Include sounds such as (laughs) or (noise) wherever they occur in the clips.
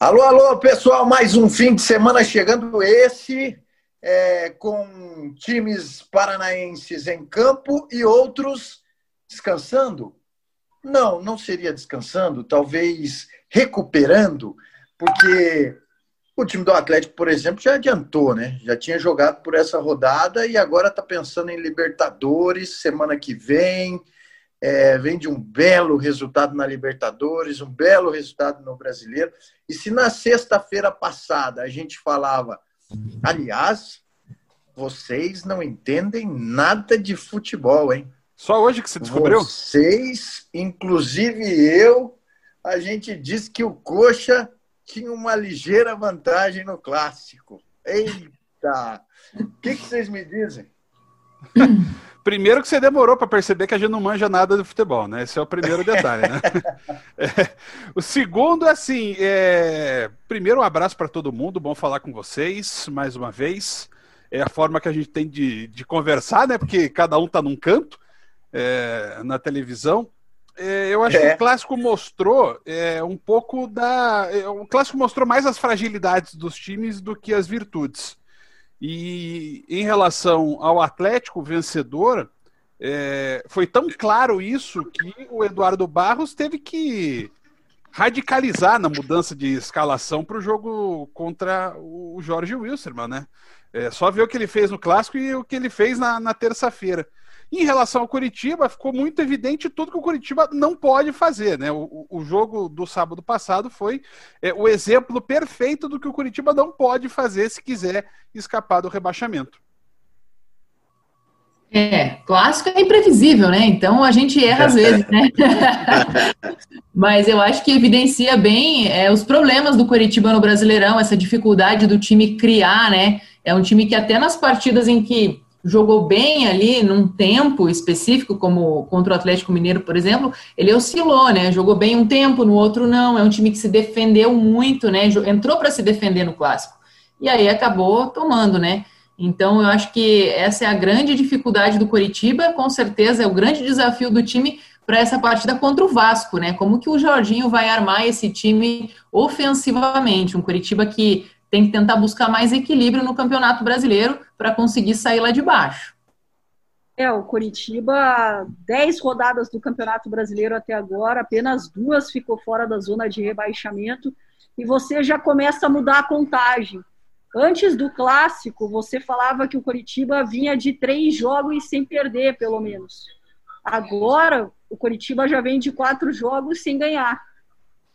Alô, alô, pessoal, mais um fim de semana chegando esse, é, com times paranaenses em campo e outros descansando. Não, não seria descansando, talvez recuperando, porque o time do Atlético, por exemplo, já adiantou, né? Já tinha jogado por essa rodada e agora está pensando em Libertadores semana que vem é, vem de um belo resultado na Libertadores, um belo resultado no Brasileiro. E se na sexta-feira passada a gente falava, aliás, vocês não entendem nada de futebol, hein? Só hoje que se descobriu? Vocês, inclusive eu, a gente disse que o Coxa tinha uma ligeira vantagem no clássico. Eita! O que, que vocês me dizem? (laughs) Primeiro que você demorou para perceber que a gente não manja nada do futebol, né? Esse é o primeiro detalhe, né? (laughs) É, o segundo, assim, é... primeiro um abraço para todo mundo, bom falar com vocês mais uma vez. É a forma que a gente tem de, de conversar, né? Porque cada um está num canto é... na televisão. É, eu acho que o é. clássico mostrou é, um pouco da. É, o clássico mostrou mais as fragilidades dos times do que as virtudes. E em relação ao Atlético vencedor, é, foi tão claro isso que o Eduardo Barros teve que radicalizar na mudança de escalação para o jogo contra o Jorge Wilstermann, né? É, só ver o que ele fez no clássico e o que ele fez na, na terça-feira. Em relação ao Curitiba, ficou muito evidente tudo que o Curitiba não pode fazer. Né? O, o jogo do sábado passado foi é, o exemplo perfeito do que o Curitiba não pode fazer se quiser escapar do rebaixamento. É, clássico é imprevisível, né? Então a gente erra às vezes, né? (laughs) Mas eu acho que evidencia bem é, os problemas do Curitiba no Brasileirão, essa dificuldade do time criar, né? É um time que até nas partidas em que jogou bem ali num tempo específico, como contra o Atlético Mineiro, por exemplo, ele oscilou, né? Jogou bem um tempo, no outro não. É um time que se defendeu muito, né? Entrou para se defender no clássico. E aí acabou tomando, né? Então, eu acho que essa é a grande dificuldade do Coritiba, com certeza é o grande desafio do time para essa partida contra o Vasco, né? Como que o Jorginho vai armar esse time ofensivamente? Um Coritiba que tem que tentar buscar mais equilíbrio no Campeonato Brasileiro para conseguir sair lá de baixo. É, o Coritiba, 10 rodadas do Campeonato Brasileiro até agora, apenas duas ficou fora da zona de rebaixamento, e você já começa a mudar a contagem. Antes do clássico, você falava que o Coritiba vinha de três jogos sem perder, pelo menos. Agora, o Coritiba já vem de quatro jogos sem ganhar.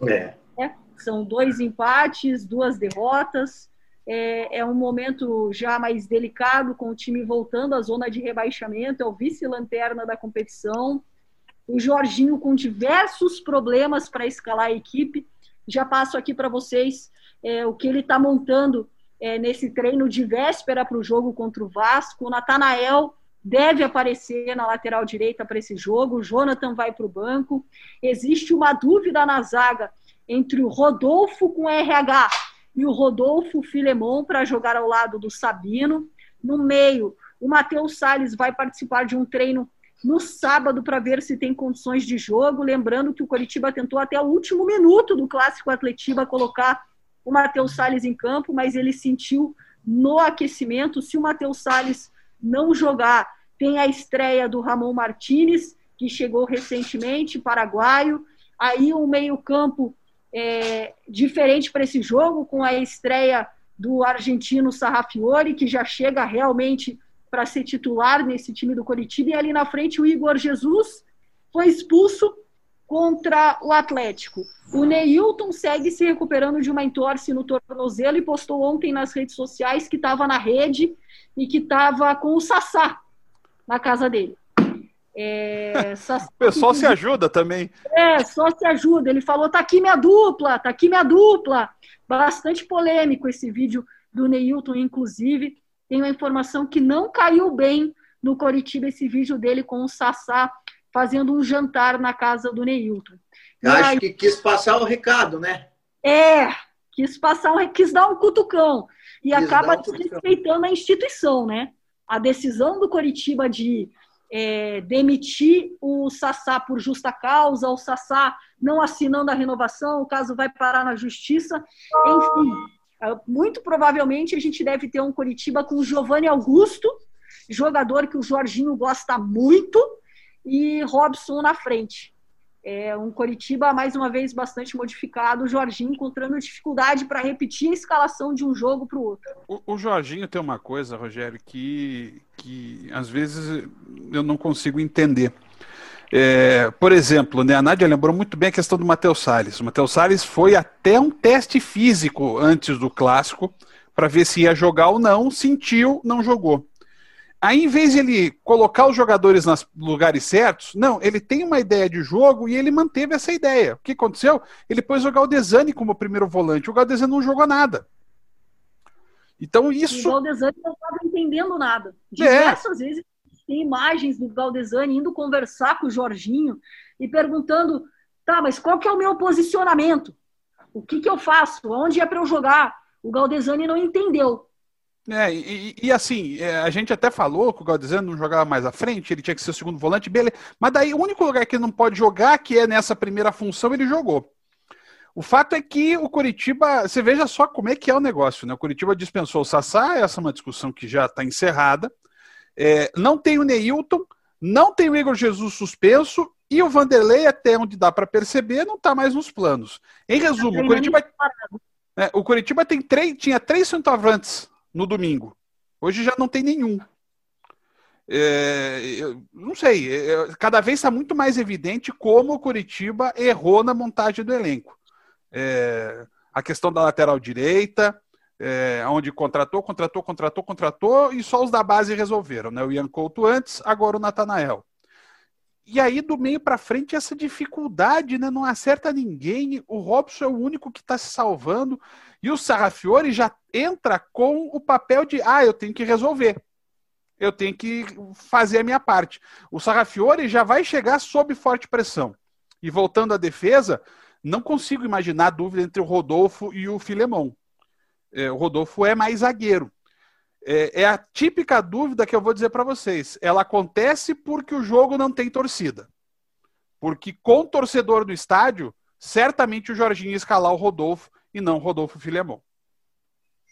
É. é são dois empates, duas derrotas. É, é, um momento já mais delicado, com o time voltando à zona de rebaixamento, é o vice-lanterna da competição. O Jorginho com diversos problemas para escalar a equipe. Já passo aqui para vocês é, o que ele está montando é, nesse treino de véspera para o jogo contra o Vasco. O Natanael deve aparecer na lateral direita para esse jogo. O Jonathan vai para o banco. Existe uma dúvida na zaga entre o Rodolfo com RH e o Rodolfo Filemon para jogar ao lado do Sabino. No meio, o Matheus Salles vai participar de um treino no sábado para ver se tem condições de jogo. Lembrando que o Coritiba tentou até o último minuto do clássico Atletiba colocar o Matheus Salles em campo, mas ele sentiu no aquecimento. Se o Matheus Salles não jogar, tem a estreia do Ramon Martinez, que chegou recentemente, paraguaio. Aí um meio-campo é, diferente para esse jogo, com a estreia do argentino Sarrafiori, que já chega realmente para ser titular nesse time do Coritiba, e ali na frente o Igor Jesus foi expulso contra o Atlético. O Neilton segue se recuperando de uma entorse no tornozelo e postou ontem nas redes sociais que estava na rede e que estava com o Sassá na casa dele. É, (laughs) o pessoal se ajuda também. É, só se ajuda. Ele falou: tá aqui minha dupla, tá aqui minha dupla. Bastante polêmico esse vídeo do Neilton, inclusive. Tem uma informação que não caiu bem no Coritiba esse vídeo dele com o Sassá fazendo um jantar na casa do Neilton. Acho aí, que quis passar o recado, né? É, quis passar um, quis dar um cutucão. E quis acaba um desrespeitando a instituição, né? A decisão do Coritiba de é, demitir o Sassá por justa causa, o Sassá não assinando a renovação, o caso vai parar na justiça. Enfim, é, muito provavelmente a gente deve ter um Curitiba com o Giovanni Augusto, jogador que o Jorginho gosta muito, e Robson na frente. É um Coritiba, mais uma vez, bastante modificado. O Jorginho encontrando dificuldade para repetir a escalação de um jogo para o outro. O Jorginho tem uma coisa, Rogério, que, que às vezes eu não consigo entender. É, por exemplo, né, a Nádia lembrou muito bem a questão do Matheus Salles. O Matheus Salles foi até um teste físico antes do clássico para ver se ia jogar ou não, sentiu, não jogou. Aí, em vez de ele colocar os jogadores nos lugares certos, não, ele tem uma ideia de jogo e ele manteve essa ideia. O que aconteceu? Ele pôs o Galdesani como primeiro volante. O Galdesani não jogou nada. Então, isso. O Galdesani não estava entendendo nada. É. Diversas é. vezes tem imagens do Galdesani indo conversar com o Jorginho e perguntando: tá, mas qual que é o meu posicionamento? O que, que eu faço? Onde é para eu jogar? O Galdesani não entendeu. É, e, e, assim, é, a gente até falou que o Galdesano não jogava mais à frente, ele tinha que ser o segundo volante, beleza. Mas daí o único lugar que ele não pode jogar, que é nessa primeira função, ele jogou. O fato é que o Curitiba, você veja só como é que é o negócio, né? O Curitiba dispensou o Sassá, essa é uma discussão que já está encerrada. É, não tem o Neilton, não tem o Igor Jesus suspenso e o Vanderlei, até onde dá para perceber, não está mais nos planos. Em resumo, o Curitiba, é, o Curitiba tem três, tinha três centroavantes no domingo. Hoje já não tem nenhum. É, não sei, é, é cada vez está muito mais evidente como o Curitiba errou na montagem do elenco. É, a questão da lateral direita, é, onde contratou, contratou, contratou, contratou, e só os da base resolveram. Né? O Ian Couto antes, agora o Natanael. E aí, do meio para frente, essa dificuldade, né? Não acerta ninguém. O Robson é o único que está se salvando. E o Sarrafiore já entra com o papel de, ah, eu tenho que resolver. Eu tenho que fazer a minha parte. O Sarrafiore já vai chegar sob forte pressão. E voltando à defesa, não consigo imaginar dúvida entre o Rodolfo e o Filemão. É, o Rodolfo é mais zagueiro. É, é a típica dúvida que eu vou dizer para vocês. Ela acontece porque o jogo não tem torcida. Porque com torcedor no estádio, certamente o Jorginho ia escalar o Rodolfo e não o Rodolfo Filemon.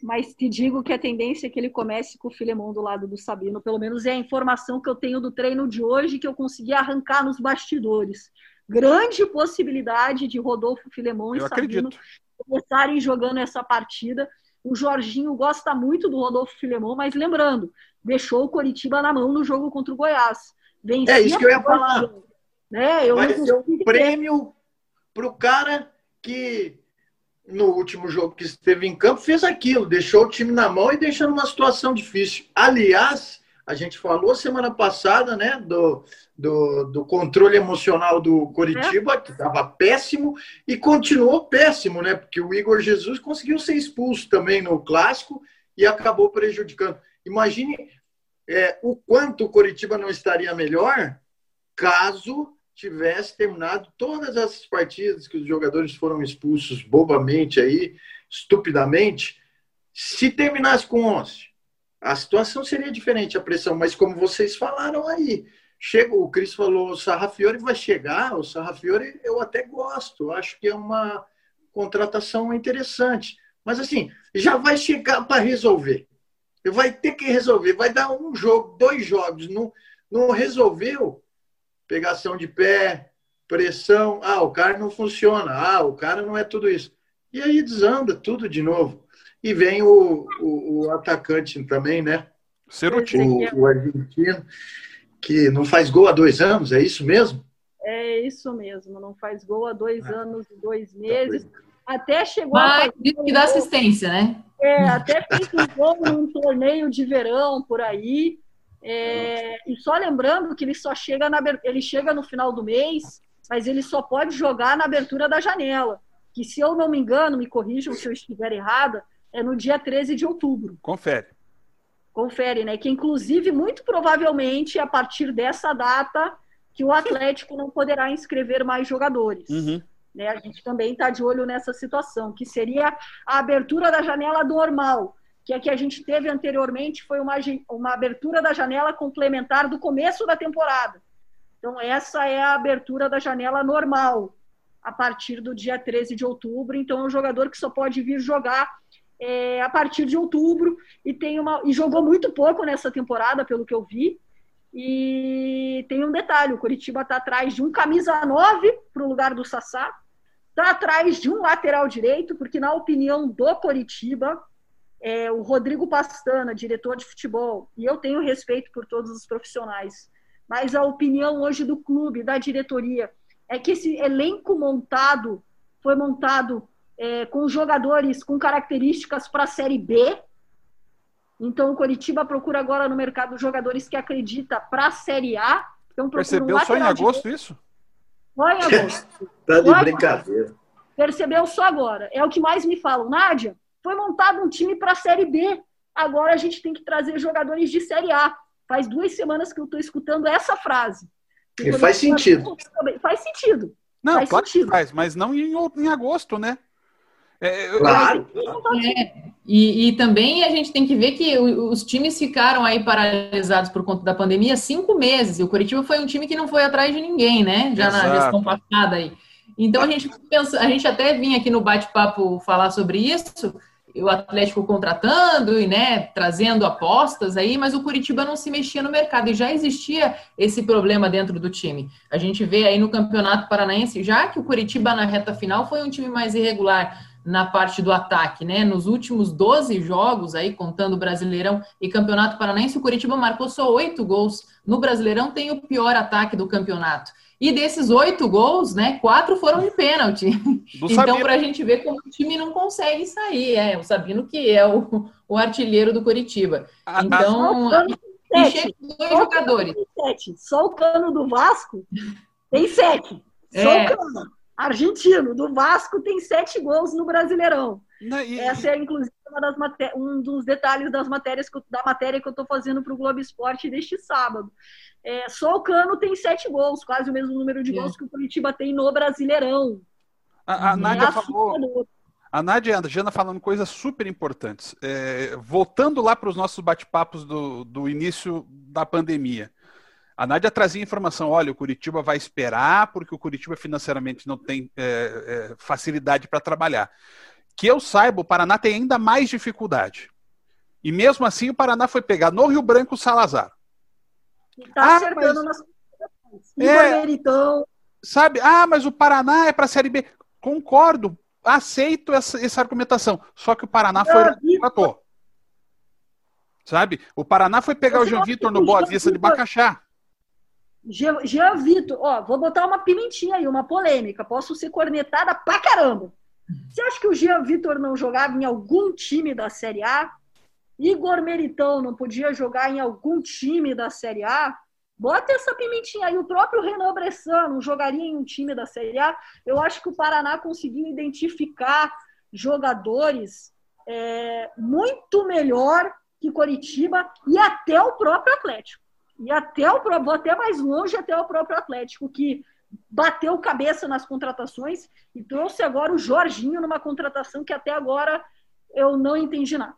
Mas te digo que a tendência é que ele comece com o Filemon do lado do Sabino. Pelo menos é a informação que eu tenho do treino de hoje que eu consegui arrancar nos bastidores. Grande possibilidade de Rodolfo Filemon e Sabino começarem jogando essa partida. O Jorginho gosta muito do Rodolfo Filemon, mas lembrando, deixou o Coritiba na mão no jogo contra o Goiás. Vencia é isso que eu ia falar. Né? Eu Vai ser um prêmio para o cara que no último jogo que esteve em campo fez aquilo, deixou o time na mão e deixou numa situação difícil. Aliás, a gente falou semana passada, né, do, do, do controle emocional do Coritiba, que estava péssimo, e continuou péssimo, né? Porque o Igor Jesus conseguiu ser expulso também no clássico e acabou prejudicando. Imagine é, o quanto o Coritiba não estaria melhor caso tivesse terminado todas essas partidas que os jogadores foram expulsos bobamente aí, estupidamente, se terminasse com 11, a situação seria diferente, a pressão, mas como vocês falaram aí, chega, o Cris falou, o Sarrafiore vai chegar, o Sarrafiore eu até gosto, acho que é uma contratação interessante. Mas assim, já vai chegar para resolver. Vai ter que resolver, vai dar um jogo, dois jogos, não, não resolveu, pegação de pé, pressão, ah, o cara não funciona, ah, o cara não é tudo isso. E aí desanda tudo de novo. E vem o, o, o atacante também, né? Cerutino. O, o argentino que não faz gol há dois anos, é isso mesmo? É isso mesmo, não faz gol há dois ah. anos e dois meses. Tá até chegou Mas, a. Mas que dá assistência, né? É, até fez um gol num torneio de verão por aí. É, e só lembrando que ele só chega na, ele chega no final do mês, mas ele só pode jogar na abertura da janela. Que se eu não me engano, me corrijam se eu estiver errada, é no dia 13 de outubro. Confere confere, né? Que inclusive, muito provavelmente, a partir dessa data, que o Atlético não poderá inscrever mais jogadores. Uhum. Né? A gente também está de olho nessa situação, que seria a abertura da janela normal. que a que a gente teve anteriormente foi uma, uma abertura da janela complementar do começo da temporada. Então, essa é a abertura da janela normal, a partir do dia 13 de outubro. Então, é um jogador que só pode vir jogar é, a partir de outubro e tem uma e jogou muito pouco nessa temporada, pelo que eu vi. E tem um detalhe: o Curitiba está atrás de um camisa 9 para o lugar do Sassá, está atrás de um lateral direito, porque, na opinião do Curitiba, é, o Rodrigo Pastana, diretor de futebol, e eu tenho respeito por todos os profissionais, mas a opinião hoje do clube, da diretoria, é que esse elenco montado foi montado é, com jogadores com características para a Série B. Então, o Coritiba procura agora no mercado jogadores que acredita para a Série A. Então, Percebeu um só em agosto direito. isso? Só em agosto. (laughs) tá de brincadeira. Percebeu só agora. É o que mais me falam. Nádia, foi montado um time para a Série B. Agora a gente tem que trazer jogadores de Série A. Faz duas semanas que eu estou escutando essa frase. E faz sentido. Faz sentido. Não, faz claro sentido. faz, mas não em, em agosto, né? É, claro. É, e, e, também a gente tem que ver que os times ficaram aí paralisados por conta da pandemia cinco meses. E o Curitiba foi um time que não foi atrás de ninguém, né? Já Exato. na gestão passada aí. Então a gente pensa, a gente até vinha aqui no bate-papo falar sobre isso, o Atlético contratando e né, trazendo apostas aí, mas o Curitiba não se mexia no mercado e já existia esse problema dentro do time. A gente vê aí no Campeonato Paranaense, já que o Curitiba na reta final foi um time mais irregular na parte do ataque, né? Nos últimos 12 jogos aí, contando Brasileirão e Campeonato Paranaense, o Curitiba marcou só oito gols. No Brasileirão tem o pior ataque do campeonato. E desses oito gols, né, quatro foram de pênalti. Do então, para a gente ver como o time não consegue sair. É, o Sabino que é o, o artilheiro do Curitiba. Ah, então, ah, e chega dois só jogadores. Sete. Só o cano do Vasco tem sete. É. Só o cano. Argentino, do Vasco, tem sete gols no Brasileirão. Não, e... Essa é, inclusive, um dos detalhes das matérias da matéria que eu estou fazendo para o Globo Esporte deste sábado. É, só o Cano tem sete gols, quase o mesmo número de gols que o Curitiba tem no Brasileirão. A, a Nádia é falou. A Nádia e a Jana falando coisas super importantes. É, voltando lá para os nossos bate-papos do, do início da pandemia. A Nádia trazia informação: olha, o Curitiba vai esperar, porque o Curitiba financeiramente não tem é, é, facilidade para trabalhar. Que eu saiba, o Paraná tem ainda mais dificuldade. E mesmo assim, o Paraná foi pegar no Rio Branco o Salazar. Está ah, acertando mas... nas é, então. Sabe? Ah, mas o Paraná é para a Série B. Concordo, aceito essa, essa argumentação. Só que o Paraná foi o Sabe? O Paraná foi pegar o Jean Vitor no Boa Vista de Bacaxá. Jean Vitor, ó, vou botar uma pimentinha aí, uma polêmica. Posso ser cornetada pra caramba. Você acha que o Jean Vitor não jogava em algum time da Série A? Igor Meritão não podia jogar em algum time da Série A? Bota essa pimentinha aí. O próprio Renan Bressan não jogaria em um time da Série A? Eu acho que o Paraná conseguiu identificar jogadores é, muito melhor que Coritiba e até o próprio Atlético. E até o vou até mais longe, até o próprio Atlético, que bateu cabeça nas contratações e trouxe agora o Jorginho numa contratação que até agora eu não entendi nada.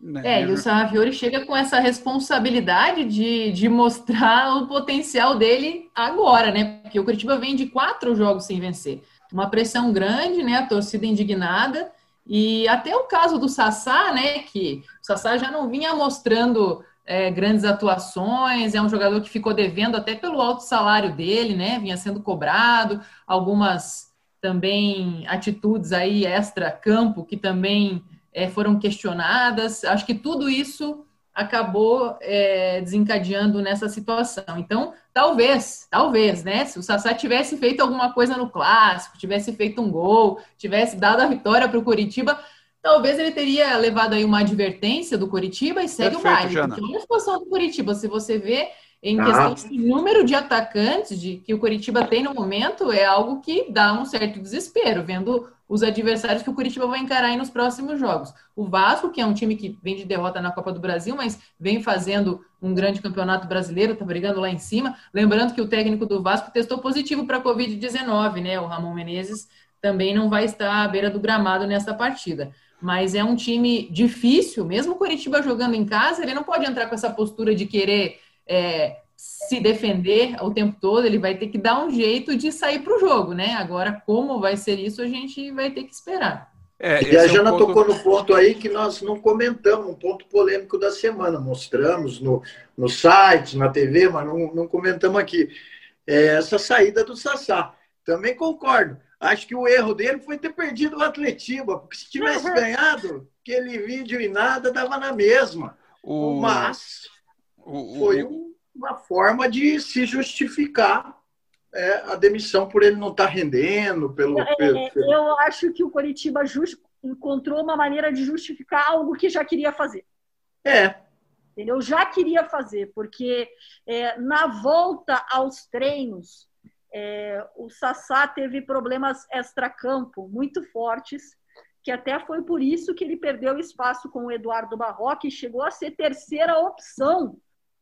Né? É, e o Sarrafiori chega com essa responsabilidade de, de mostrar o potencial dele agora, né? Porque o Curitiba vem de quatro jogos sem vencer. Uma pressão grande, né? A torcida indignada. E até o caso do Sassá, né? Que o Sassá já não vinha mostrando é, grandes atuações, é um jogador que ficou devendo até pelo alto salário dele, né? Vinha sendo cobrado, algumas também atitudes aí extra-campo que também é, foram questionadas. Acho que tudo isso acabou é, desencadeando nessa situação. Então, talvez, talvez, né? Se o Sassá tivesse feito alguma coisa no clássico, tivesse feito um gol, tivesse dado a vitória para o Curitiba, talvez ele teria levado aí uma advertência do Curitiba e segue Perfeito, o baile. Jana. Porque a situação do Curitiba, se você vê em ah. questão de número de atacantes de, que o Curitiba tem no momento, é algo que dá um certo desespero, vendo os adversários que o Curitiba vai encarar aí nos próximos jogos. O Vasco, que é um time que vem de derrota na Copa do Brasil, mas vem fazendo um grande campeonato brasileiro, tá brigando lá em cima. Lembrando que o técnico do Vasco testou positivo para a Covid-19, né? O Ramon Menezes também não vai estar à beira do gramado nessa partida. Mas é um time difícil, mesmo o Curitiba jogando em casa, ele não pode entrar com essa postura de querer é, se defender o tempo todo, ele vai ter que dar um jeito de sair para o jogo, né? Agora, como vai ser isso, a gente vai ter que esperar. É, e a Jana é um ponto... tocou no ponto aí que nós não comentamos, um ponto polêmico da semana. Mostramos no, no site, na TV, mas não, não comentamos aqui. É essa saída do Sassá. Também concordo. Acho que o erro dele foi ter perdido o Atletiba, porque se tivesse uhum. ganhado, aquele vídeo e nada dava na mesma. O... Mas o... foi uma forma de se justificar é, a demissão por ele não estar tá rendendo. Pelo, é, pelo, é, Eu acho que o Coritiba just, encontrou uma maneira de justificar algo que já queria fazer. É. Entendeu? Já queria fazer, porque é, na volta aos treinos, é, o Sassá teve problemas extracampo muito fortes, que até foi por isso que ele perdeu espaço com o Eduardo Barroca e chegou a ser terceira opção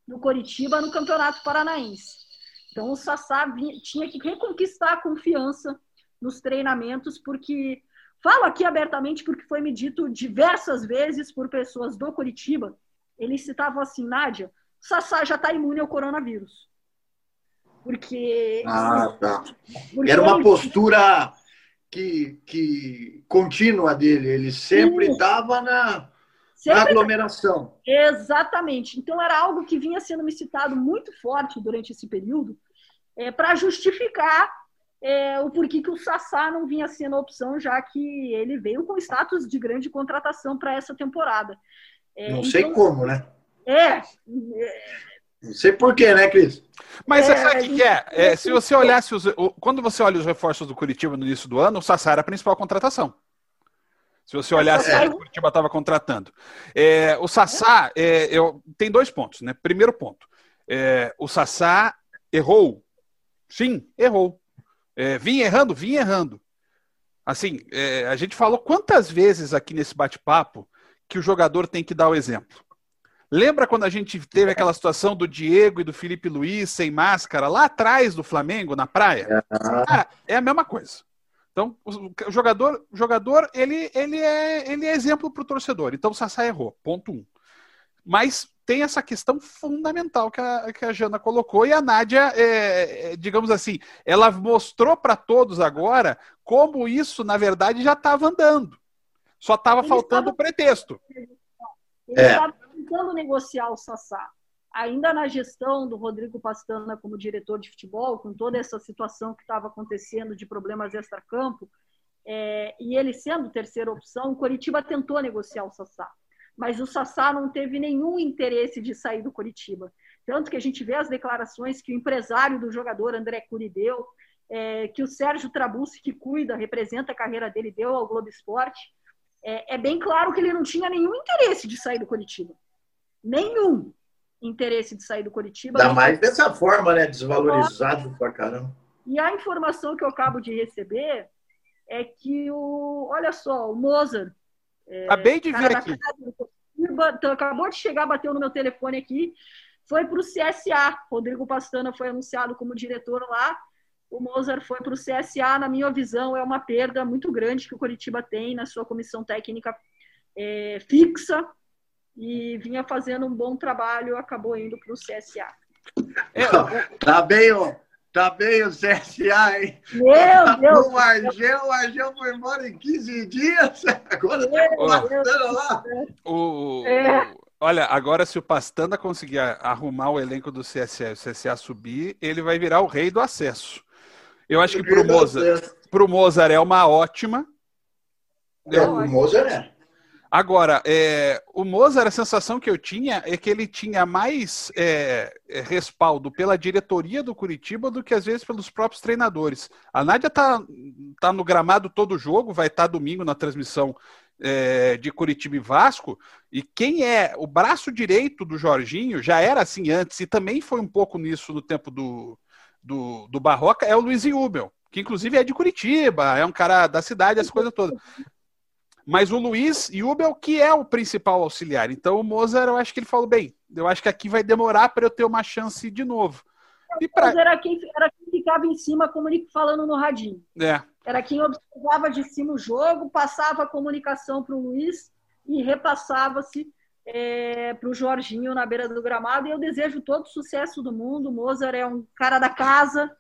do Coritiba no Campeonato Paranaense. Então o Sassá vinha, tinha que reconquistar a confiança nos treinamentos, porque falo aqui abertamente porque foi me dito diversas vezes por pessoas do Coritiba. Eles citavam assim, Nádia, Sassá já está imune ao coronavírus. Porque. Ah, tá. Porque Era uma ele... postura que, que contínua dele. Ele sempre estava na, sempre... na aglomeração. Exatamente. Então era algo que vinha sendo me citado muito forte durante esse período é, para justificar é, o porquê que o Sassá não vinha sendo a opção, já que ele veio com status de grande contratação para essa temporada. É, não então, sei como, né? É, é não sei porquê, né, Cris? Mas é, sabe o que, que é? é? Se você olhasse os, quando você olha os reforços do Curitiba no início do ano, o Sassá era a principal contratação. Se você olhasse é. o Curitiba estava contratando. É, o Sassá, é, eu, tem dois pontos, né? Primeiro ponto, é, o Sassá errou. Sim, errou. É, vim errando, vim errando. Assim, é, a gente falou quantas vezes aqui nesse bate-papo que o jogador tem que dar o exemplo. Lembra quando a gente teve aquela situação do Diego e do Felipe Luiz sem máscara lá atrás do Flamengo, na praia? Ah, é a mesma coisa. Então, o jogador, o jogador ele, ele, é, ele é exemplo para o torcedor. Então, o Sassá errou, ponto um. Mas tem essa questão fundamental que a, que a Jana colocou, e a Nádia, é, é, digamos assim, ela mostrou para todos agora como isso, na verdade, já estava andando. Só estava faltando o pretexto. Ele estava é tentando negociar o Sassá. Ainda na gestão do Rodrigo Pastana como diretor de futebol, com toda essa situação que estava acontecendo de problemas extra-campo, é, e ele sendo terceira opção, o Coritiba tentou negociar o Sassá. Mas o Sassá não teve nenhum interesse de sair do Coritiba. Tanto que a gente vê as declarações que o empresário do jogador, André Curi, deu, é, que o Sérgio Trabucci, que cuida, representa a carreira dele, deu ao Globo Esporte. É, é bem claro que ele não tinha nenhum interesse de sair do Coritiba nenhum interesse de sair do Curitiba. Ainda mais dessa forma, né? Desvalorizado pra caramba. E a informação que eu acabo de receber é que o. Olha só, o Mozart. É, Acabei de ver aqui. Curitiba, então, acabou de chegar, bateu no meu telefone aqui. Foi para o CSA. Rodrigo Pastana foi anunciado como diretor lá. O Mozart foi para o CSA. Na minha visão, é uma perda muito grande que o Curitiba tem na sua comissão técnica é, fixa e vinha fazendo um bom trabalho, acabou indo para o CSA. É, tá bem, ó. Tá bem o CSA, hein? Meu Deus! O Argel, o Argel foi embora em 15 dias. (laughs) Agora tá lá. O, é. Olha, agora se o Pastanda conseguir arrumar o elenco do CSA e o CSA subir, ele vai virar o rei do acesso. Eu acho que pro Mozart, pro Mozart é uma ótima. É, o Mozart é. Agora, é, o Mozart, a sensação que eu tinha é que ele tinha mais é, é, respaldo pela diretoria do Curitiba do que às vezes pelos próprios treinadores. A Nádia tá, tá no gramado todo jogo, vai estar tá domingo na transmissão é, de Curitiba e Vasco. E quem é o braço direito do Jorginho, já era assim antes, e também foi um pouco nisso no tempo do, do, do Barroca, é o Luiz Ubel, que inclusive é de Curitiba, é um cara da cidade, essa coisa toda. Mas o Luiz Jubel, que é o principal auxiliar. Então o Mozart, eu acho que ele falou, bem, eu acho que aqui vai demorar para eu ter uma chance de novo. E pra... era, quem, era quem ficava em cima, falando no radinho. É. era quem observava de cima o jogo, passava a comunicação para o Luiz e repassava-se é, para o Jorginho na beira do gramado. E eu desejo todo o sucesso do mundo. O Mozart é um cara da casa,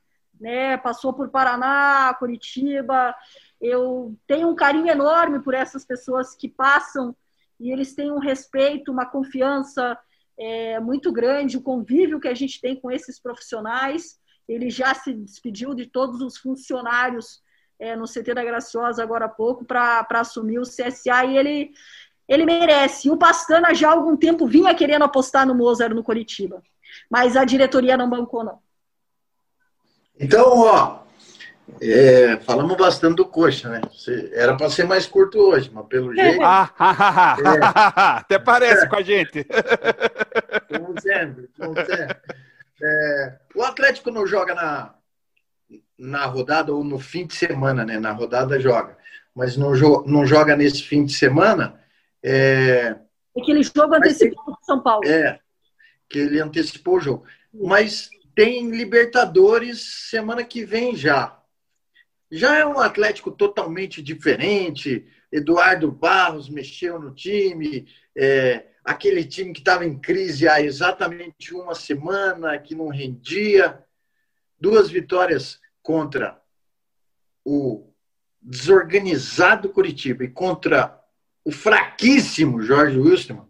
né? passou por Paraná, Curitiba. Eu tenho um carinho enorme por essas pessoas que passam e eles têm um respeito, uma confiança é, muito grande, o convívio que a gente tem com esses profissionais. Ele já se despediu de todos os funcionários é, no CT da Graciosa agora há pouco para assumir o CSA e ele ele merece. O Pastana já há algum tempo vinha querendo apostar no Mozart no Coritiba, mas a diretoria não bancou, não. Então, ó, é, falamos bastante do Coxa, né? Era para ser mais curto hoje, mas pelo jeito. Ah, é. Até parece com a gente. Como sempre, como sempre. É, o Atlético não joga na, na rodada ou no fim de semana, né? Na rodada joga, mas não, jo não joga nesse fim de semana é... Aquele jogo antecipado de São Paulo. É, que ele antecipou o jogo. Mas tem Libertadores semana que vem já. Já é um Atlético totalmente diferente. Eduardo Barros mexeu no time. É, aquele time que estava em crise há exatamente uma semana, que não rendia. Duas vitórias contra o desorganizado Curitiba e contra o fraquíssimo Jorge Wilson,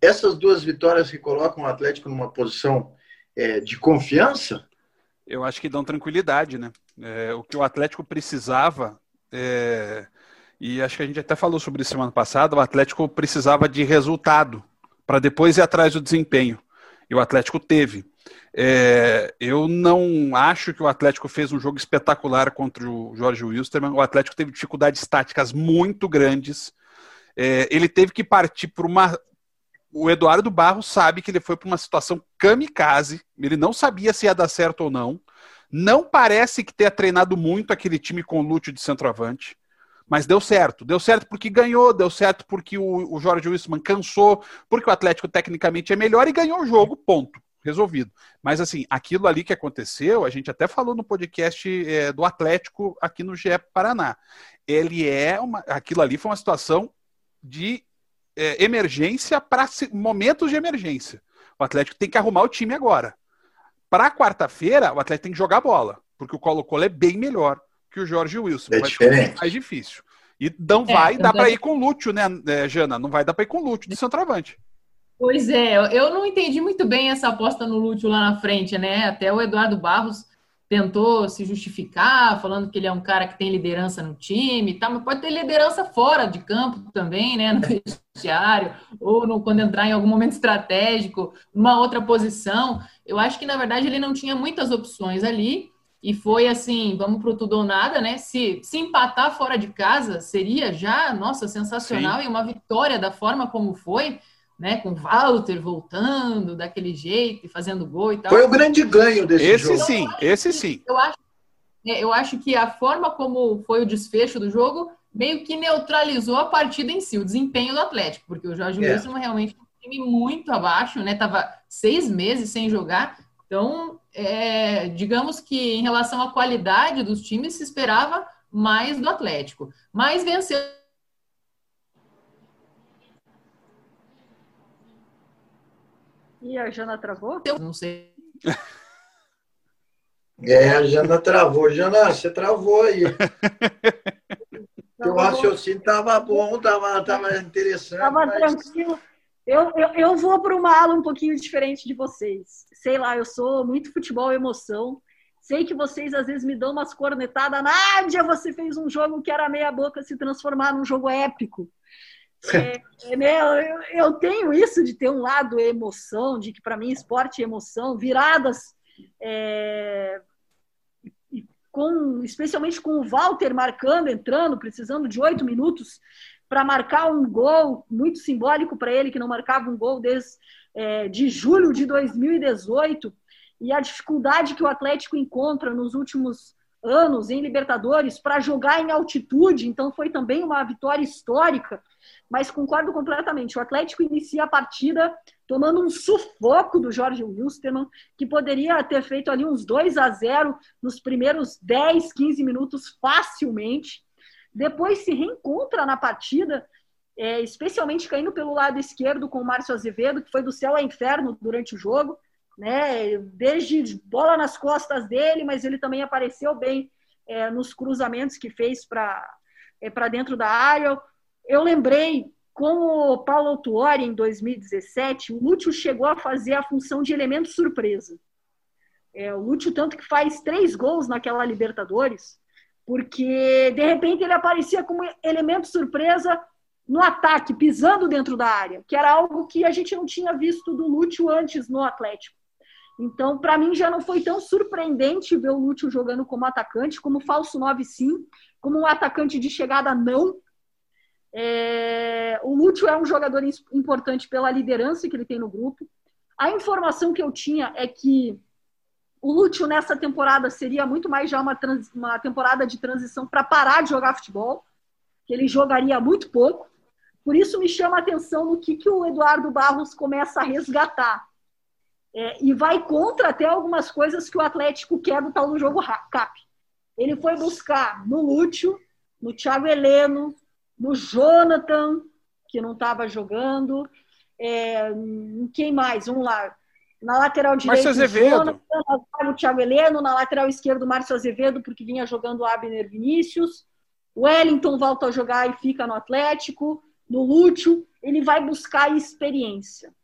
essas duas vitórias que colocam o Atlético numa posição é, de confiança? Eu acho que dão tranquilidade, né? É, o que o Atlético precisava, é, e acho que a gente até falou sobre isso semana passada, o Atlético precisava de resultado para depois ir atrás do desempenho. E o Atlético teve. É, eu não acho que o Atlético fez um jogo espetacular contra o Jorge Wilstermann. O Atlético teve dificuldades táticas muito grandes é, ele teve que partir por uma. O Eduardo Barros sabe que ele foi para uma situação kamikaze, ele não sabia se ia dar certo ou não. Não parece que tenha treinado muito aquele time com Lúcio de centroavante, mas deu certo. Deu certo porque ganhou, deu certo porque o, o Jorge Wilson cansou, porque o Atlético tecnicamente é melhor e ganhou o jogo, ponto resolvido. Mas assim, aquilo ali que aconteceu, a gente até falou no podcast é, do Atlético aqui no GE Paraná. Ele é uma. Aquilo ali foi uma situação de é, emergência para momentos de emergência. O Atlético tem que arrumar o time agora. Para quarta-feira, o Atlético tem que jogar bola, porque o Colo-Colo é bem melhor que o Jorge Wilson. É diferente. mais difícil. E não é, vai dar para ir com o Lúcio, né, é, Jana? Não vai dar para ir com o Lúcio de centroavante. Pois é, eu não entendi muito bem essa aposta no Lúcio lá na frente, né? Até o Eduardo Barros tentou se justificar, falando que ele é um cara que tem liderança no time e tal, mas pode ter liderança fora de campo também, né, no (laughs) vestiário, ou no, quando entrar em algum momento estratégico, numa outra posição. Eu acho que, na verdade, ele não tinha muitas opções ali, e foi assim, vamos para o tudo ou nada, né? Se, se empatar fora de casa seria já, nossa, sensacional Sim. e uma vitória da forma como foi né, com o Walter voltando daquele jeito e fazendo gol e tal. Foi o grande ganho desse esse jogo. Sim, esse que, sim, eu acho, é, eu acho que a forma como foi o desfecho do jogo meio que neutralizou a partida em si, o desempenho do Atlético, porque o Jorge é. Wilson realmente um time muito abaixo, né? Tava seis meses sem jogar, então é, digamos que em relação à qualidade dos times se esperava mais do Atlético, mas venceu E a Jana travou? Eu não sei. (laughs) É, a Jana travou. Jana, você travou aí. Teu raciocínio estava bom, estava tava interessante. Estava mas... tranquilo. Eu, eu, eu vou para uma ala um pouquinho diferente de vocês. Sei lá, eu sou muito futebol emoção. Sei que vocês às vezes me dão umas cornetadas. Nádia, você fez um jogo que era meia boca se transformar num jogo épico. É, é, né, eu, eu, tenho isso de ter um lado emoção, de que para mim esporte é emoção, viradas, é, com, especialmente com o Walter marcando, entrando, precisando de oito minutos para marcar um gol muito simbólico para ele, que não marcava um gol desde é, de julho de 2018, e a dificuldade que o Atlético encontra nos últimos anos em Libertadores para jogar em altitude, então foi também uma vitória histórica. Mas concordo completamente. O Atlético inicia a partida tomando um sufoco do Jorge Wilstermann, que poderia ter feito ali uns 2 a 0 nos primeiros 10, 15 minutos facilmente. Depois se reencontra na partida, é, especialmente caindo pelo lado esquerdo com o Márcio Azevedo, que foi do céu ao inferno durante o jogo né? Desde bola nas costas dele, mas ele também apareceu bem é, nos cruzamentos que fez para é, para dentro da área. Eu lembrei com o Paulo Autuori em 2017, o Lúcio chegou a fazer a função de elemento surpresa. É, o Lúcio tanto que faz três gols naquela Libertadores, porque de repente ele aparecia como elemento surpresa no ataque, pisando dentro da área, que era algo que a gente não tinha visto do Lúcio antes no Atlético. Então, para mim, já não foi tão surpreendente ver o Lúcio jogando como atacante, como falso 9, sim, como um atacante de chegada, não. É... O Lúcio é um jogador importante pela liderança que ele tem no grupo. A informação que eu tinha é que o Lúcio, nessa temporada, seria muito mais já uma, trans... uma temporada de transição para parar de jogar futebol, que ele jogaria muito pouco. Por isso, me chama a atenção no que, que o Eduardo Barros começa a resgatar é, e vai contra até algumas coisas que o Atlético quer do tal do jogo CAP. Ele foi buscar no Lúcio, no Thiago Heleno, no Jonathan, que não estava jogando. É, quem mais? Vamos lá. Na lateral direita, Márcio Azevedo. Jonathan, o Thiago Heleno. Na lateral esquerda, o Márcio Azevedo, porque vinha jogando o Abner Vinícius. O Wellington volta a jogar e fica no Atlético. No Lúcio, ele vai buscar experiência.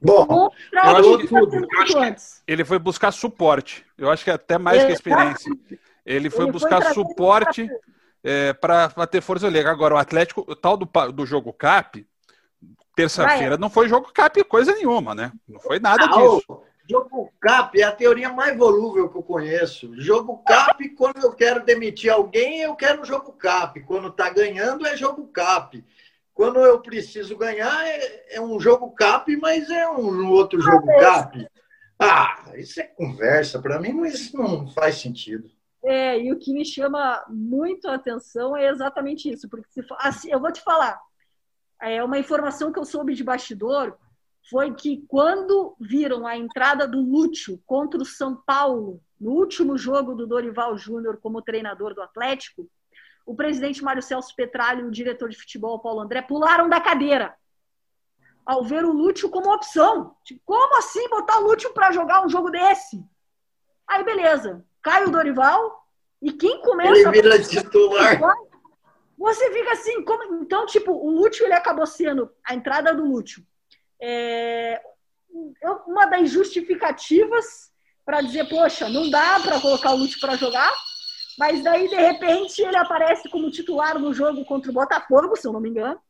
Bom, eu acho, que, eu acho que ele foi buscar suporte. Eu acho que é até mais é, que experiência. Ele foi ele buscar foi suporte é, para ter força olímpica. Agora, o Atlético, o tal do, do jogo CAP, terça-feira, não foi jogo CAP coisa nenhuma, né? Não foi nada não, disso. Jogo CAP é a teoria mais volúvel que eu conheço. Jogo CAP, quando eu quero demitir alguém, eu quero jogo CAP. Quando tá ganhando, é jogo CAP. Quando eu preciso ganhar, é, é um jogo cap, mas é um outro ah, jogo cap. Ah, isso é conversa. Para mim, isso não faz sentido. É, e o que me chama muito a atenção é exatamente isso. Porque se, assim, eu vou te falar, é uma informação que eu soube de bastidor foi que quando viram a entrada do Lúcio contra o São Paulo, no último jogo do Dorival Júnior como treinador do Atlético, o presidente Mário Celso Petralha e o diretor de futebol Paulo André pularam da cadeira ao ver o Lúcio como opção. Tipo, como assim botar o Lúcio para jogar um jogo desse? Aí, beleza. Cai o Dorival e quem começa... Ele vira titular. Você fica assim, como... então, tipo, o Lúcio ele acabou sendo a entrada do Lúcio. É... Uma das justificativas para dizer, poxa, não dá para colocar o Lúcio para jogar, mas daí, de repente, ele aparece como titular no jogo contra o Botafogo, se eu não me engano.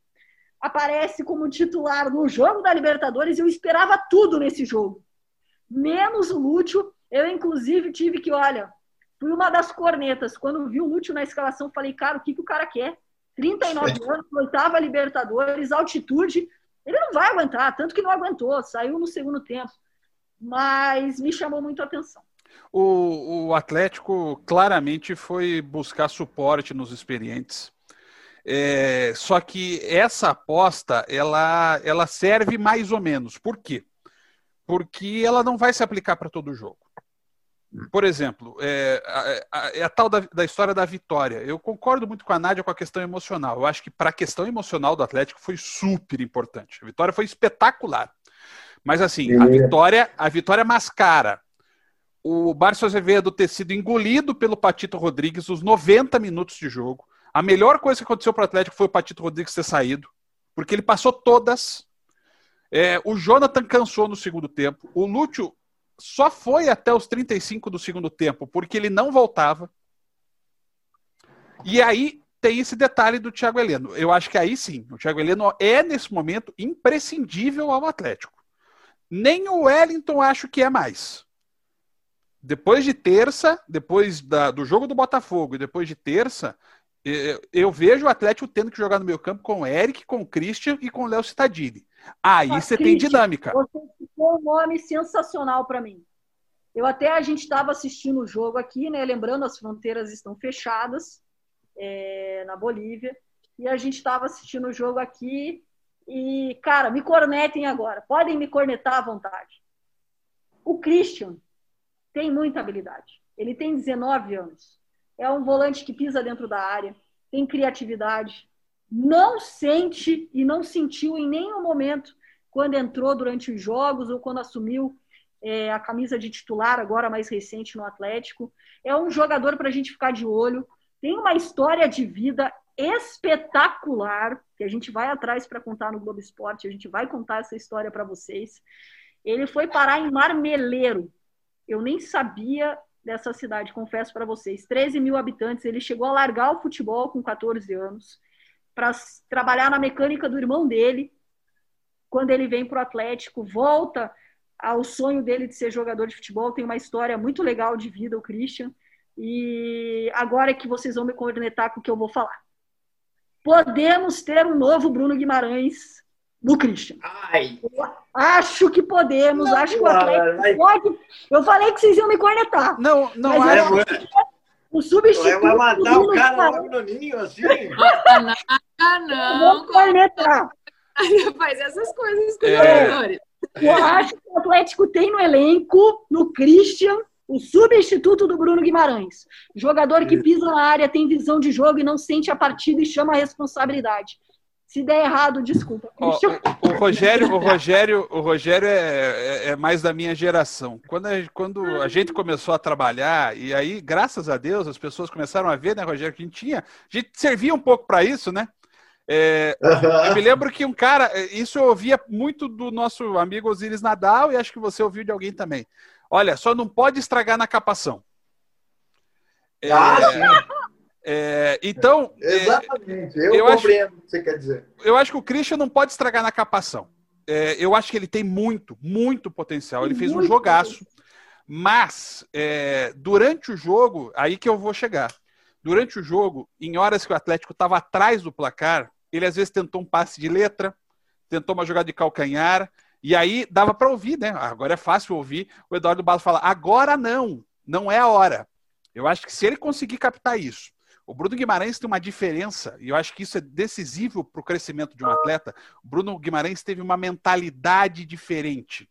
Aparece como titular no jogo da Libertadores. Eu esperava tudo nesse jogo. Menos o Lúcio. Eu, inclusive, tive que, olha, fui uma das cornetas. Quando vi o Lúcio na escalação, falei, cara, o que, que o cara quer? 39 anos, oitava Libertadores, altitude. Ele não vai aguentar, tanto que não aguentou, saiu no segundo tempo. Mas me chamou muito a atenção. O, o Atlético claramente foi buscar suporte nos experientes. É, só que essa aposta ela, ela serve mais ou menos. Por quê? Porque ela não vai se aplicar para todo jogo. Por exemplo, é, a, é a, tal da, da, história da vitória. Eu concordo muito com a Nádia com a questão emocional. Eu acho que para a questão emocional do Atlético foi super importante. A vitória foi espetacular. Mas assim, a vitória, a vitória mascara o Márcio Azevedo ter sido engolido pelo Patito Rodrigues os 90 minutos de jogo. A melhor coisa que aconteceu para o Atlético foi o Patito Rodrigues ter saído, porque ele passou todas. É, o Jonathan cansou no segundo tempo. O Lúcio só foi até os 35 do segundo tempo, porque ele não voltava. E aí tem esse detalhe do Thiago Heleno. Eu acho que aí sim, o Thiago Heleno é, nesse momento, imprescindível ao Atlético. Nem o Wellington acho que é mais depois de terça, depois da, do jogo do Botafogo e depois de terça, eu, eu vejo o Atlético tendo que jogar no meio campo com o Eric, com o Christian e com o Léo Cittadini. Aí você tem dinâmica. Você ficou um nome sensacional para mim. Eu até a gente estava assistindo o jogo aqui, né? Lembrando, as fronteiras estão fechadas é, na Bolívia. E a gente estava assistindo o jogo aqui. E, cara, me cornetem agora. Podem me cornetar à vontade. O Christian tem muita habilidade. Ele tem 19 anos. É um volante que pisa dentro da área, tem criatividade, não sente e não sentiu em nenhum momento quando entrou durante os jogos ou quando assumiu é, a camisa de titular, agora mais recente no Atlético. É um jogador para a gente ficar de olho. Tem uma história de vida espetacular que a gente vai atrás para contar no Globo Esporte. A gente vai contar essa história para vocês. Ele foi parar em Marmeleiro. Eu nem sabia dessa cidade, confesso para vocês. 13 mil habitantes. Ele chegou a largar o futebol com 14 anos para trabalhar na mecânica do irmão dele. Quando ele vem para o Atlético, volta ao sonho dele de ser jogador de futebol. Tem uma história muito legal de vida, o Christian. E agora é que vocês vão me cornetar com o que eu vou falar. Podemos ter um novo Bruno Guimarães no Christian. Ai. acho que podemos, não, acho que o Atlético pode. Eu falei que vocês iam me cornetar. Não, não acho. O substituto. Vai matar o cara logo no ninho, assim? (laughs) Ah, não. Cornetar. (laughs) Faz essas coisas com é. Eu acho que o Atlético tem no elenco, no Christian, o substituto do Bruno Guimarães. Jogador que pisa na área, tem visão de jogo e não sente a partida e chama a responsabilidade. Se der errado, desculpa. Oh, o, o, Rogério, o Rogério, o Rogério é, é, é, mais da minha geração. Quando a, quando a gente começou a trabalhar, e aí, graças a Deus, as pessoas começaram a ver, né, Rogério, que a gente tinha. A gente servia um pouco para isso, né? É, uhum. Eu me lembro que um cara, é, isso eu ouvia muito do nosso amigo Osiris Nadal, e acho que você ouviu de alguém também. Olha, só não pode estragar na capação. Ah, é, é, então. É, Exatamente, eu, eu compreendo acho, o que você quer dizer. Eu acho que o Christian não pode estragar na capação. É, eu acho que ele tem muito, muito potencial. Ele fez um jogaço. Mas, é, durante o jogo, aí que eu vou chegar. Durante o jogo, em horas que o Atlético estava atrás do placar, ele às vezes tentou um passe de letra, tentou uma jogada de calcanhar, e aí dava para ouvir, né? Agora é fácil ouvir o Eduardo Barros falar: agora não, não é a hora. Eu acho que se ele conseguir captar isso, o Bruno Guimarães tem uma diferença, e eu acho que isso é decisivo para o crescimento de um atleta. O Bruno Guimarães teve uma mentalidade diferente.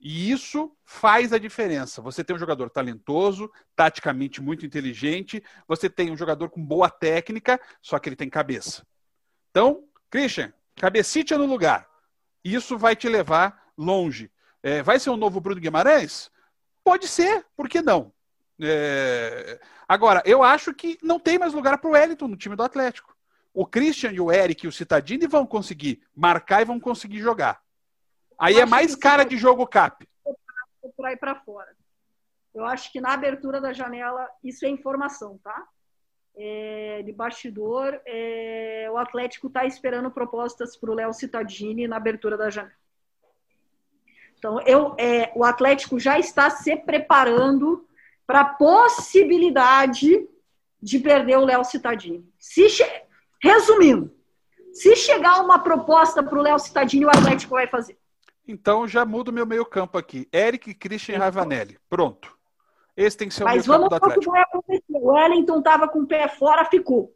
E isso faz a diferença. Você tem um jogador talentoso, taticamente muito inteligente, você tem um jogador com boa técnica, só que ele tem cabeça. Então, Christian, cabecite no lugar. Isso vai te levar longe. É, vai ser um novo Bruno Guimarães? Pode ser, por que não? É... Agora, eu acho que não tem mais lugar para o Wellington no time do Atlético. O Christian e o Eric e o Citadini vão conseguir marcar e vão conseguir jogar. Aí é mais cara de jogo cap. Para fora. Eu acho que na abertura da janela, isso é informação, tá? É, de bastidor, é, o Atlético está esperando propostas para o Léo Citadini na abertura da janela. Então, eu, é, o Atlético já está se preparando para a possibilidade de perder o Léo Citadini. Se che... Resumindo, se chegar uma proposta para o Léo Citadini, o Atlético vai fazer. Então já mudo meu meio campo aqui. Eric, Christian e Ravanelli. Pronto. Esse tem que ser o Mas meio campo do Atlético. Mas vamos ver o que vai acontecer. O Wellington estava com o pé fora, ficou.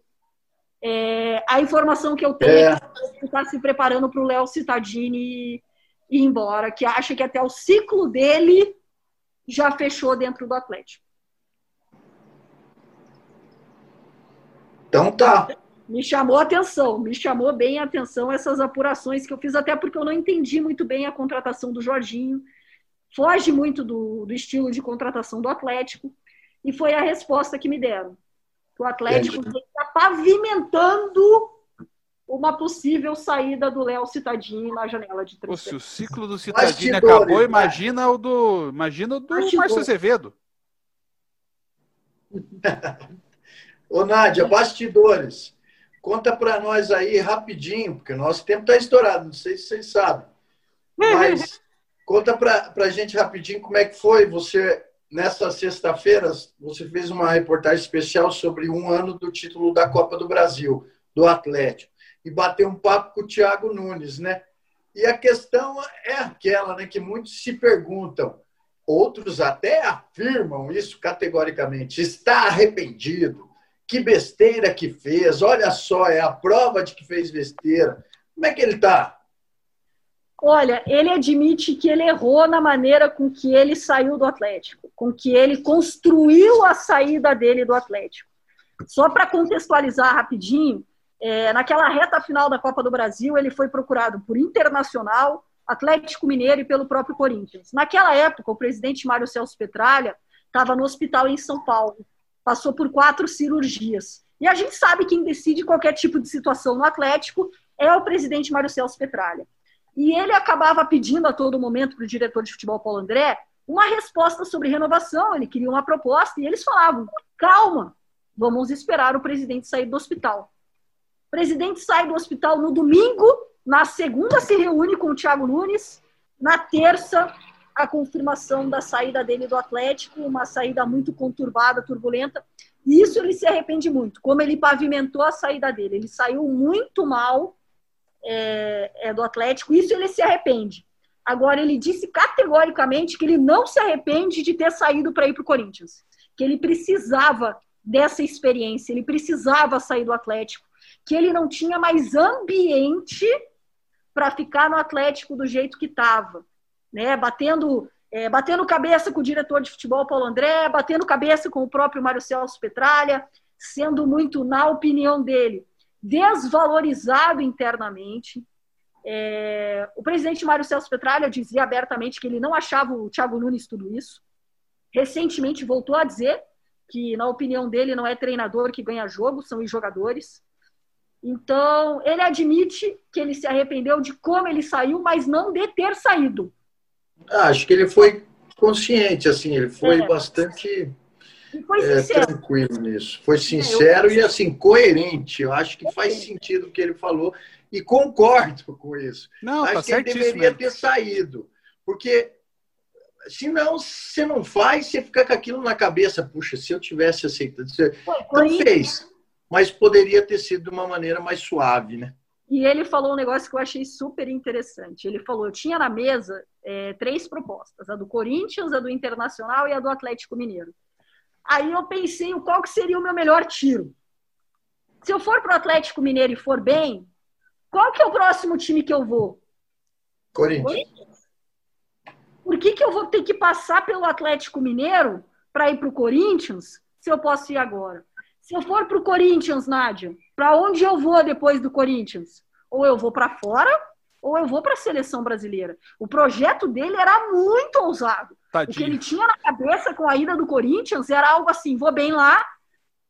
É, a informação que eu tenho é, é que está se preparando para o Léo Citadini ir embora, que acha que até o ciclo dele já fechou dentro do Atlético. Então tá. Me chamou a atenção, me chamou bem a atenção essas apurações que eu fiz, até porque eu não entendi muito bem a contratação do Jorginho. Foge muito do, do estilo de contratação do Atlético. E foi a resposta que me deram. O Atlético está pavimentando uma possível saída do Léo Citadini na janela de três. Se o ciclo do Citadini acabou, né? imagina o do, imagina o do Márcio Azevedo. (laughs) Ô, Nádia, bastidores. Conta para nós aí rapidinho, porque o nosso tempo está estourado, não sei se vocês sabem. Mas (laughs) conta para a gente rapidinho como é que foi. Você, nessa sexta-feira, você fez uma reportagem especial sobre um ano do título da Copa do Brasil, do Atlético e bater um papo com o Thiago Nunes, né? E a questão é aquela, né, que muitos se perguntam: outros até afirmam isso categoricamente, está arrependido. Que besteira que fez, olha só, é a prova de que fez besteira. Como é que ele está? Olha, ele admite que ele errou na maneira com que ele saiu do Atlético, com que ele construiu a saída dele do Atlético. Só para contextualizar rapidinho, é, naquela reta final da Copa do Brasil, ele foi procurado por Internacional, Atlético Mineiro e pelo próprio Corinthians. Naquela época, o presidente Mário Celso Petralha estava no hospital em São Paulo, passou por quatro cirurgias. E a gente sabe quem decide qualquer tipo de situação no Atlético é o presidente Mário Celso Petralha. E ele acabava pedindo a todo momento para o diretor de futebol Paulo André uma resposta sobre renovação, ele queria uma proposta, e eles falavam: calma, vamos esperar o presidente sair do hospital. O presidente sai do hospital no domingo, na segunda se reúne com o Thiago Nunes, na terça a confirmação da saída dele do Atlético, uma saída muito conturbada, turbulenta. E isso ele se arrepende muito, como ele pavimentou a saída dele. Ele saiu muito mal é, é, do Atlético, isso ele se arrepende. Agora, ele disse categoricamente que ele não se arrepende de ter saído para ir para o Corinthians, que ele precisava dessa experiência, ele precisava sair do Atlético, que ele não tinha mais ambiente para ficar no Atlético do jeito que estava, né? Batendo, é, batendo cabeça com o diretor de futebol Paulo André, batendo cabeça com o próprio Mário Celso Petralha, sendo muito, na opinião dele, desvalorizado internamente. É, o presidente Mário Celso Petralha dizia abertamente que ele não achava o Thiago Nunes tudo isso. Recentemente voltou a dizer que, na opinião dele, não é treinador que ganha jogo, são os jogadores. Então, ele admite que ele se arrependeu de como ele saiu, mas não de ter saído. Ah, acho que ele foi consciente, assim, ele foi é. bastante é, tranquilo nisso. Foi sincero é, eu... e, assim, coerente. Eu acho que faz sentido o que ele falou e concordo com isso. Não, acho tá que ele deveria ter saído. Porque se não, você não faz, você fica com aquilo na cabeça. Puxa, se eu tivesse aceitado. Você... Não fez mas poderia ter sido de uma maneira mais suave, né? E ele falou um negócio que eu achei super interessante. Ele falou: eu tinha na mesa é, três propostas: a do Corinthians, a do Internacional e a do Atlético Mineiro. Aí eu pensei qual que seria o meu melhor tiro. Se eu for para o Atlético Mineiro e for bem, qual que é o próximo time que eu vou? Corinthians. Por que, que eu vou ter que passar pelo Atlético Mineiro para ir para o Corinthians se eu posso ir agora? Se eu for para o Corinthians, Nádia, para onde eu vou depois do Corinthians? Ou eu vou para fora, ou eu vou para a seleção brasileira. O projeto dele era muito ousado. Tadinho. O que ele tinha na cabeça com a ida do Corinthians era algo assim: vou bem lá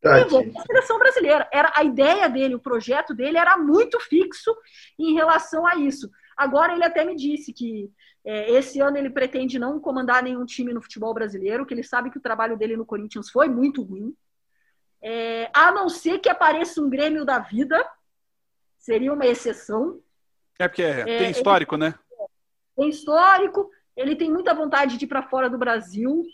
Tadinho. e vou para a seleção brasileira. Era a ideia dele, o projeto dele era muito fixo em relação a isso. Agora ele até me disse que é, esse ano ele pretende não comandar nenhum time no futebol brasileiro, que ele sabe que o trabalho dele no Corinthians foi muito ruim. É, a não ser que apareça um Grêmio da vida, seria uma exceção. É porque é, tem histórico, ele, né? Tem histórico, ele tem muita vontade de ir para fora do Brasil.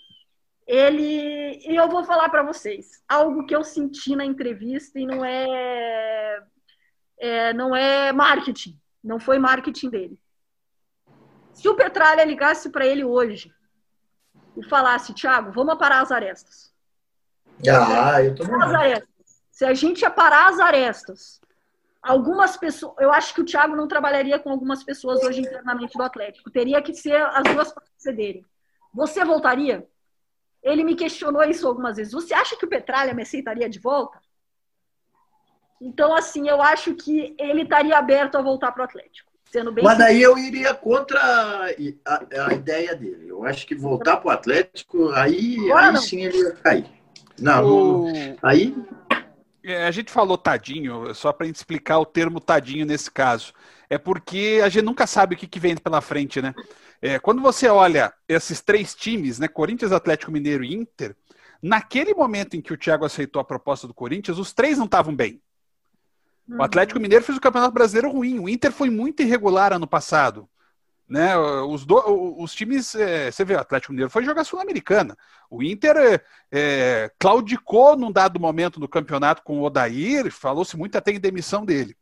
Ele, e eu vou falar para vocês algo que eu senti na entrevista e não é, é não é marketing, não foi marketing dele. Se o Petralha ligasse para ele hoje e falasse, Thiago, vamos parar as arestas ah, eu tô Se a gente aparar as arestas, algumas pessoas. Eu acho que o Thiago não trabalharia com algumas pessoas hoje internamente do Atlético. Teria que ser as duas para sucederem. Você voltaria? Ele me questionou isso algumas vezes. Você acha que o Petralha me aceitaria de volta? Então, assim, eu acho que ele estaria aberto a voltar para o Atlético. Sendo bem Mas daí eu iria contra a, a, ideia dele. Eu acho que voltar para o Atlético, aí, aí sim ele ia cair. Não, o... não, aí. É, a gente falou tadinho, só para explicar o termo tadinho nesse caso. É porque a gente nunca sabe o que, que vem pela frente, né? É, quando você olha esses três times, né, Corinthians, Atlético Mineiro e Inter, naquele momento em que o Thiago aceitou a proposta do Corinthians, os três não estavam bem. O Atlético Mineiro fez o Campeonato Brasileiro ruim, o Inter foi muito irregular ano passado. Né, os, do, os times, é, você vê, o Atlético Mineiro foi jogar Sul-Americana. O Inter é, é, claudicou num dado momento no campeonato com o Odair, falou-se muito até em demissão dele.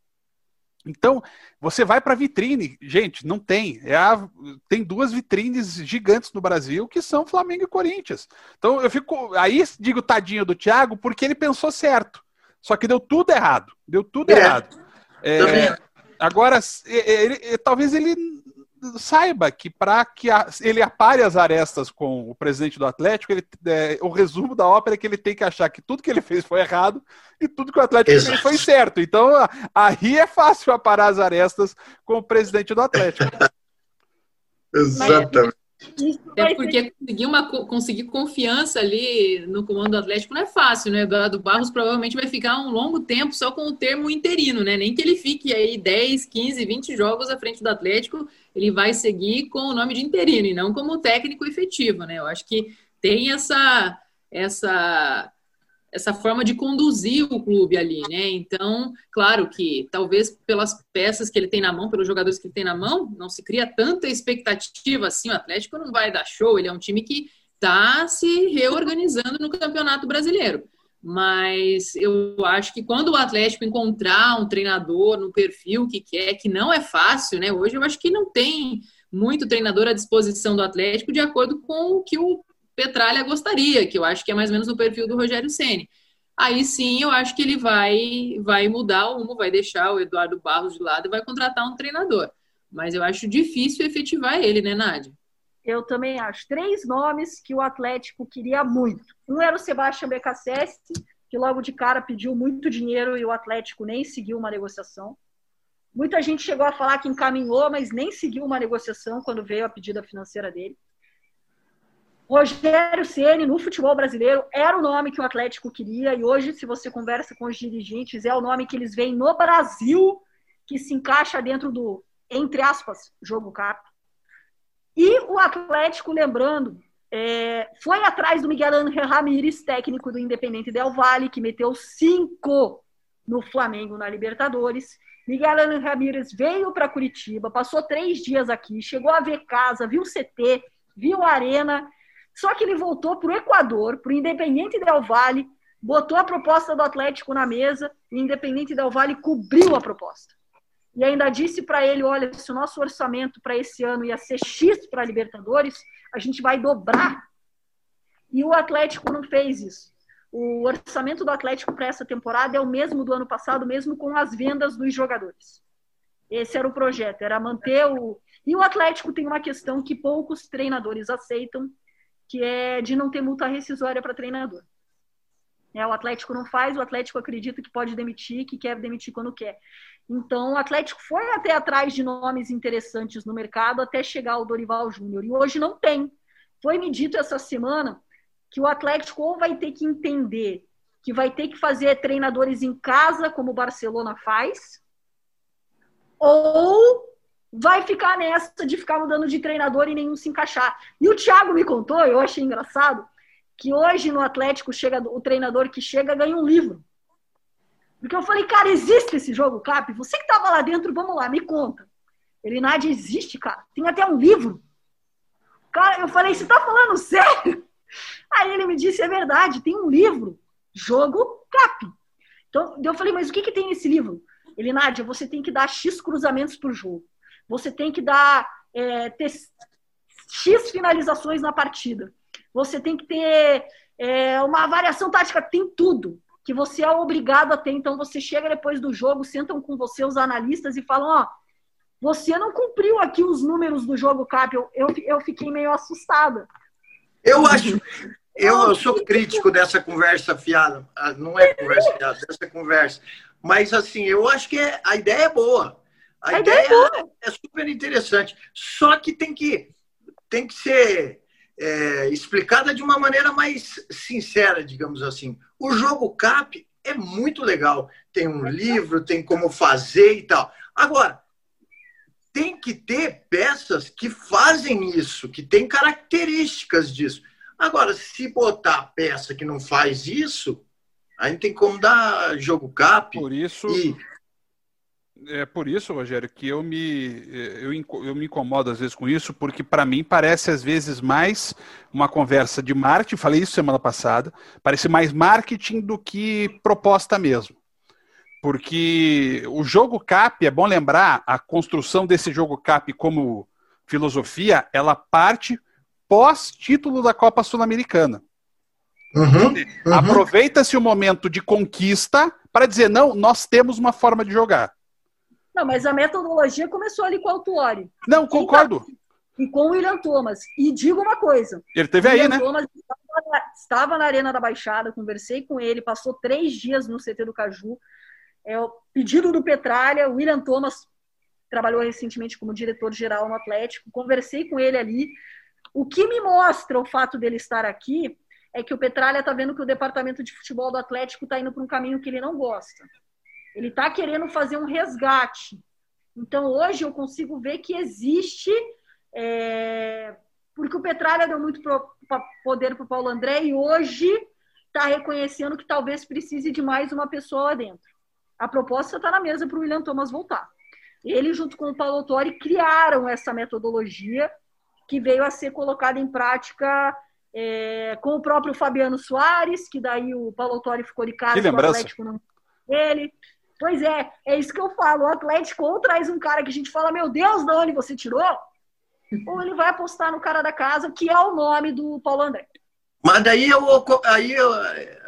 Então, você vai para vitrine, gente, não tem. É a, tem duas vitrines gigantes no Brasil que são Flamengo e Corinthians. Então, eu fico. Aí digo tadinho do Thiago, porque ele pensou certo. Só que deu tudo errado. Deu tudo é. errado. É, agora, ele, ele, talvez ele saiba que para que a, ele apare as arestas com o presidente do Atlético, ele, é, o resumo da ópera é que ele tem que achar que tudo que ele fez foi errado e tudo que o Atlético Exato. fez foi certo. Então, aí é fácil aparar as arestas com o presidente do Atlético. (laughs) Exatamente. É porque conseguir, uma, conseguir confiança ali no comando do Atlético não é fácil, né? Eduardo Barros provavelmente vai ficar um longo tempo só com o termo interino, né? Nem que ele fique aí 10, 15, 20 jogos à frente do Atlético, ele vai seguir com o nome de interino e não como técnico efetivo, né? Eu acho que tem essa, essa essa forma de conduzir o clube ali, né? Então, claro que talvez pelas peças que ele tem na mão, pelos jogadores que ele tem na mão, não se cria tanta expectativa assim. O Atlético não vai dar show, ele é um time que está se reorganizando no Campeonato Brasileiro. Mas eu acho que quando o Atlético encontrar um treinador no perfil que quer, que não é fácil, né? Hoje eu acho que não tem muito treinador à disposição do Atlético de acordo com o que o Petralha gostaria, que eu acho que é mais ou menos o perfil do Rogério Ceni. Aí sim, eu acho que ele vai vai mudar o rumo, vai deixar o Eduardo Barros de lado e vai contratar um treinador. Mas eu acho difícil efetivar ele, né, Nádia? Eu também acho. Três nomes que o Atlético queria muito. Um era o Sebastião Becassese, que logo de cara pediu muito dinheiro e o Atlético nem seguiu uma negociação. Muita gente chegou a falar que encaminhou, mas nem seguiu uma negociação quando veio a pedida financeira dele. Rogério Ceni no futebol brasileiro era o nome que o Atlético queria e hoje, se você conversa com os dirigentes, é o nome que eles veem no Brasil que se encaixa dentro do, entre aspas, jogo cap. E o Atlético, lembrando, é, foi atrás do Miguel Ángel Ramírez, técnico do Independente Del Valle, que meteu cinco no Flamengo na Libertadores. Miguel Ángel Ramírez veio para Curitiba, passou três dias aqui, chegou a ver casa, viu CT, viu Arena só que ele voltou para o Equador, para o Independente Del Valle, botou a proposta do Atlético na mesa e o Independente Del Valle cobriu a proposta. E ainda disse para ele: olha, se o nosso orçamento para esse ano ia ser X para a Libertadores, a gente vai dobrar. E o Atlético não fez isso. O orçamento do Atlético para essa temporada é o mesmo do ano passado, mesmo com as vendas dos jogadores. Esse era o projeto, era manter o. E o Atlético tem uma questão que poucos treinadores aceitam, que é de não ter multa rescisória para treinador. É, o Atlético não faz, o Atlético acredita que pode demitir, que quer demitir quando quer. Então, o Atlético foi até atrás de nomes interessantes no mercado até chegar ao Dorival Júnior. E hoje não tem. Foi me dito essa semana que o Atlético ou vai ter que entender que vai ter que fazer treinadores em casa, como o Barcelona faz, ou vai ficar nessa de ficar mudando de treinador e nenhum se encaixar. E o Thiago me contou, eu achei engraçado, que hoje no Atlético chega o treinador que chega ganha um livro. Porque eu falei, cara, existe esse jogo, Cap? Você que estava lá dentro, vamos lá, me conta. Ele, Nádia, existe, cara. Tem até um livro. Cara, eu falei, você tá falando sério? (laughs) Aí ele me disse, é verdade, tem um livro, Jogo Cap. Então, eu falei, mas o que, que tem nesse livro? Ele, Nádia, você tem que dar X cruzamentos por jogo você tem que dar é, ter X finalizações na partida. Você tem que ter é, uma variação tática, tem tudo que você é obrigado a ter. Então você chega depois do jogo, sentam com você os analistas e falam, ó, você não cumpriu aqui os números do jogo cap. Eu, eu, eu fiquei meio assustada. Eu acho, eu, eu sou crítico dessa conversa fiada, ah, não é conversa fiada, dessa conversa. Mas assim, eu acho que é, a ideia é boa. A, a ideia, ideia é, é, super interessante. Só que tem que, tem que ser é, explicada de uma maneira mais sincera, digamos assim. O jogo CAP é muito legal. Tem um livro, tem como fazer e tal. Agora, tem que ter peças que fazem isso, que tem características disso. Agora, se botar peça que não faz isso, aí tem como dar jogo cap. Por isso. E é por isso, Rogério, que eu me, eu, eu me incomodo às vezes com isso, porque para mim parece às vezes mais uma conversa de marketing, falei isso semana passada, parece mais marketing do que proposta mesmo. porque o jogo CAP, é bom lembrar, a construção desse jogo CAP como filosofia, ela parte pós-título da Copa Sul-Americana. Uhum, uhum. Aproveita-se o momento de conquista para dizer, não, nós temos uma forma de jogar. Não, mas a metodologia começou ali com o Autuori. Não, concordo. E com o William Thomas. E digo uma coisa. Ele teve aí, né? Thomas estava, estava na Arena da Baixada, conversei com ele, passou três dias no CT do Caju. É o pedido do Petralha, o William Thomas trabalhou recentemente como diretor-geral no Atlético, conversei com ele ali. O que me mostra o fato dele estar aqui é que o Petralha está vendo que o departamento de futebol do Atlético está indo para um caminho que ele não gosta. Ele está querendo fazer um resgate. Então, hoje eu consigo ver que existe. É... Porque o Petralha deu muito pro... poder para o Paulo André e hoje está reconhecendo que talvez precise de mais uma pessoa lá dentro. A proposta está na mesa para o William Thomas voltar. Ele, junto com o Paulo Autori, criaram essa metodologia que veio a ser colocada em prática é, com o próprio Fabiano Soares, que daí o Paulo Autori ficou de casa, o Atlético não ele. Pois é, é isso que eu falo. O Atlético ou traz um cara que a gente fala, meu Deus, de onde você tirou? (laughs) ou ele vai apostar no cara da casa, que é o nome do Paulo André. Mas daí eu, aí eu,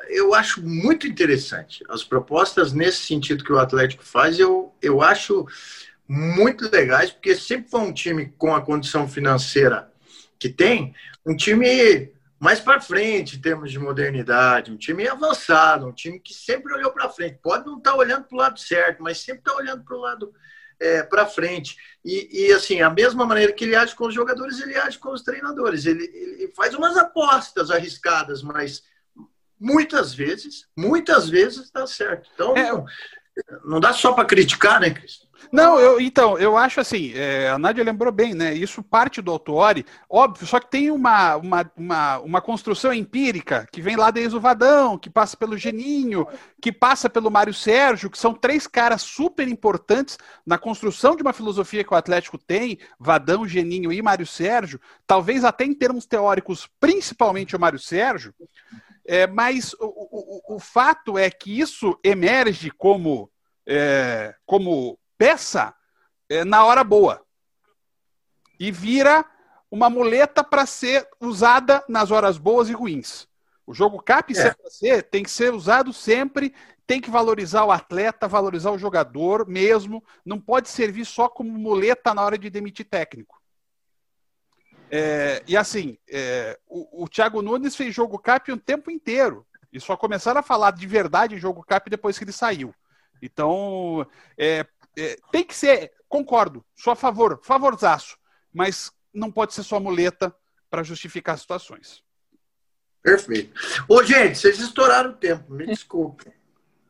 eu acho muito interessante. As propostas nesse sentido que o Atlético faz, eu, eu acho muito legais, porque sempre foi um time com a condição financeira que tem, um time mais para frente em termos de modernidade, um time avançado, um time que sempre olhou para frente. Pode não estar tá olhando para o lado certo, mas sempre está olhando para o lado é, para frente. E, e, assim, a mesma maneira que ele age com os jogadores, ele age com os treinadores. Ele, ele faz umas apostas arriscadas, mas muitas vezes, muitas vezes dá certo. Então, é, não dá só para criticar, né, Cris? Não, eu, então, eu acho assim, é, a Nádia lembrou bem, né? Isso parte do Autuori, óbvio, só que tem uma, uma, uma, uma construção empírica que vem lá desde o Vadão, que passa pelo Geninho, que passa pelo Mário Sérgio, que são três caras super importantes na construção de uma filosofia que o Atlético tem, Vadão, Geninho e Mário Sérgio, talvez até em termos teóricos, principalmente o Mário Sérgio, é, mas o, o, o, fato é que isso emerge como, é, como peça é, na hora boa e vira uma muleta para ser usada nas horas boas e ruins. O jogo cap é. tem que ser usado sempre, tem que valorizar o atleta, valorizar o jogador mesmo, não pode servir só como muleta na hora de demitir técnico. É, e assim, é, o, o Thiago Nunes fez jogo cap o tempo inteiro. E só começaram a falar de verdade em jogo cap depois que ele saiu. Então, é, é, tem que ser, concordo, sou a favor, favorzaço, mas não pode ser só muleta para justificar situações. Perfeito. Ô, gente, vocês estouraram o tempo, me desculpe. (laughs)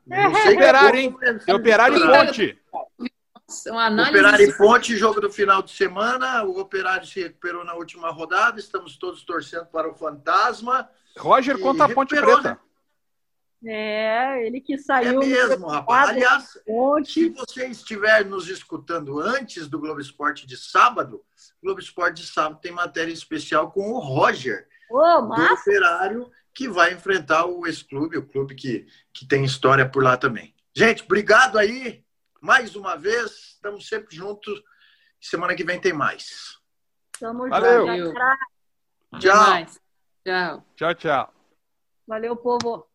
Não sei operário, hein? É operário e fonte. Operário e fonte, jogo do final de semana. O operário se recuperou na última rodada. Estamos todos torcendo para o fantasma. Roger contra a Ponte Preta. Né? É, ele que saiu. É mesmo, rapaz. Aliás, se você estiver nos escutando antes do Globo Esporte de sábado, o Globo Esporte de sábado tem matéria especial com o Roger, oh, do Operário, que vai enfrentar o ex-clube, o clube que, que tem história por lá também. Gente, obrigado aí. Mais uma vez, estamos sempre juntos. Semana que vem tem mais. Tamo Valeu. junto. Tchau. Tchau, tchau. Valeu, povo.